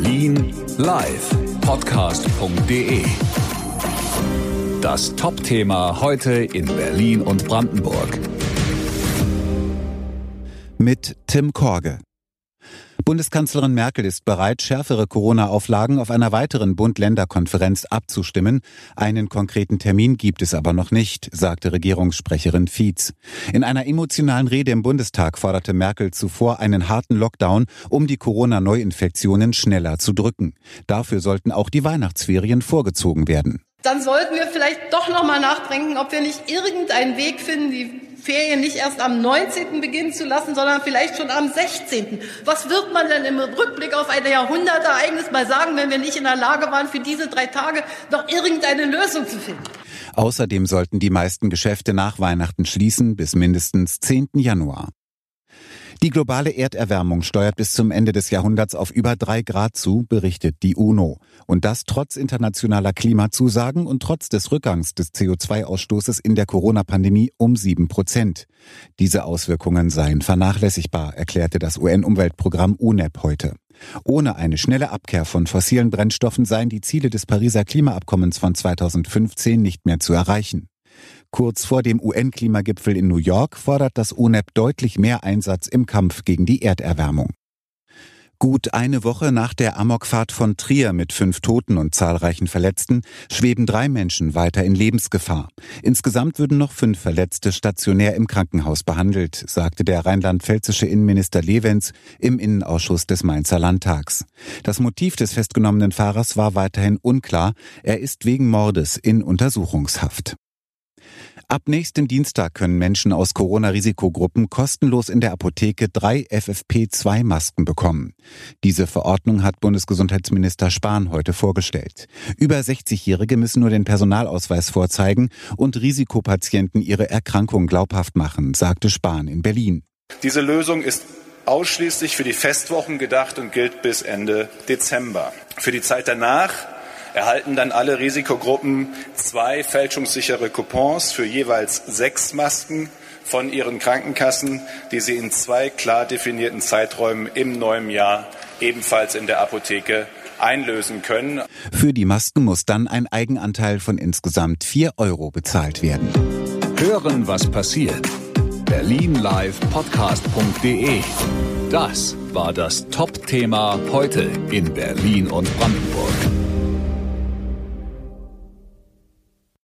Berlin live Podcast.de. Das Top-Thema heute in Berlin und Brandenburg. Mit Tim Korge. Bundeskanzlerin Merkel ist bereit, schärfere Corona-Auflagen auf einer weiteren Bund-Länder-Konferenz abzustimmen. Einen konkreten Termin gibt es aber noch nicht, sagte Regierungssprecherin Fietz. In einer emotionalen Rede im Bundestag forderte Merkel zuvor einen harten Lockdown, um die Corona-Neuinfektionen schneller zu drücken. Dafür sollten auch die Weihnachtsferien vorgezogen werden. Dann sollten wir vielleicht doch noch mal nachdenken, ob wir nicht irgendeinen Weg finden, die Ferien nicht erst am 19. beginnen zu lassen, sondern vielleicht schon am 16. Was wird man denn im Rückblick auf ein Jahrhundertereignis mal sagen, wenn wir nicht in der Lage waren, für diese drei Tage noch irgendeine Lösung zu finden? Außerdem sollten die meisten Geschäfte nach Weihnachten schließen bis mindestens 10. Januar. Die globale Erderwärmung steuert bis zum Ende des Jahrhunderts auf über drei Grad zu, berichtet die UNO. Und das trotz internationaler Klimazusagen und trotz des Rückgangs des CO2-Ausstoßes in der Corona-Pandemie um sieben Prozent. Diese Auswirkungen seien vernachlässigbar, erklärte das UN-Umweltprogramm UNEP heute. Ohne eine schnelle Abkehr von fossilen Brennstoffen seien die Ziele des Pariser Klimaabkommens von 2015 nicht mehr zu erreichen. Kurz vor dem UN-Klimagipfel in New York fordert das UNEP deutlich mehr Einsatz im Kampf gegen die Erderwärmung. Gut eine Woche nach der Amokfahrt von Trier mit fünf Toten und zahlreichen Verletzten schweben drei Menschen weiter in Lebensgefahr. Insgesamt würden noch fünf Verletzte stationär im Krankenhaus behandelt, sagte der rheinland-pfälzische Innenminister Levens im Innenausschuss des Mainzer Landtags. Das Motiv des festgenommenen Fahrers war weiterhin unklar. Er ist wegen Mordes in Untersuchungshaft. Ab nächstem Dienstag können Menschen aus Corona-Risikogruppen kostenlos in der Apotheke drei FFP2-Masken bekommen. Diese Verordnung hat Bundesgesundheitsminister Spahn heute vorgestellt. Über 60-Jährige müssen nur den Personalausweis vorzeigen und Risikopatienten ihre Erkrankung glaubhaft machen, sagte Spahn in Berlin. Diese Lösung ist ausschließlich für die Festwochen gedacht und gilt bis Ende Dezember. Für die Zeit danach erhalten dann alle Risikogruppen zwei fälschungssichere Coupons für jeweils sechs Masken von ihren Krankenkassen, die sie in zwei klar definierten Zeiträumen im neuen Jahr ebenfalls in der Apotheke einlösen können. Für die Masken muss dann ein Eigenanteil von insgesamt vier Euro bezahlt werden. Hören, was passiert. Berlin Live Podcast.de. Das war das Top-Thema heute in Berlin und Brandenburg.